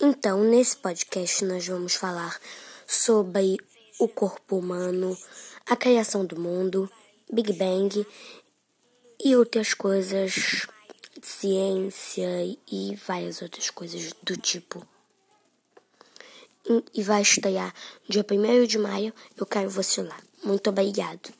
Então, nesse podcast, nós vamos falar sobre o corpo humano, a criação do mundo, Big Bang e outras coisas, ciência e várias outras coisas do tipo. E vai estrear dia 1 de maio. Eu quero você lá. Muito obrigado.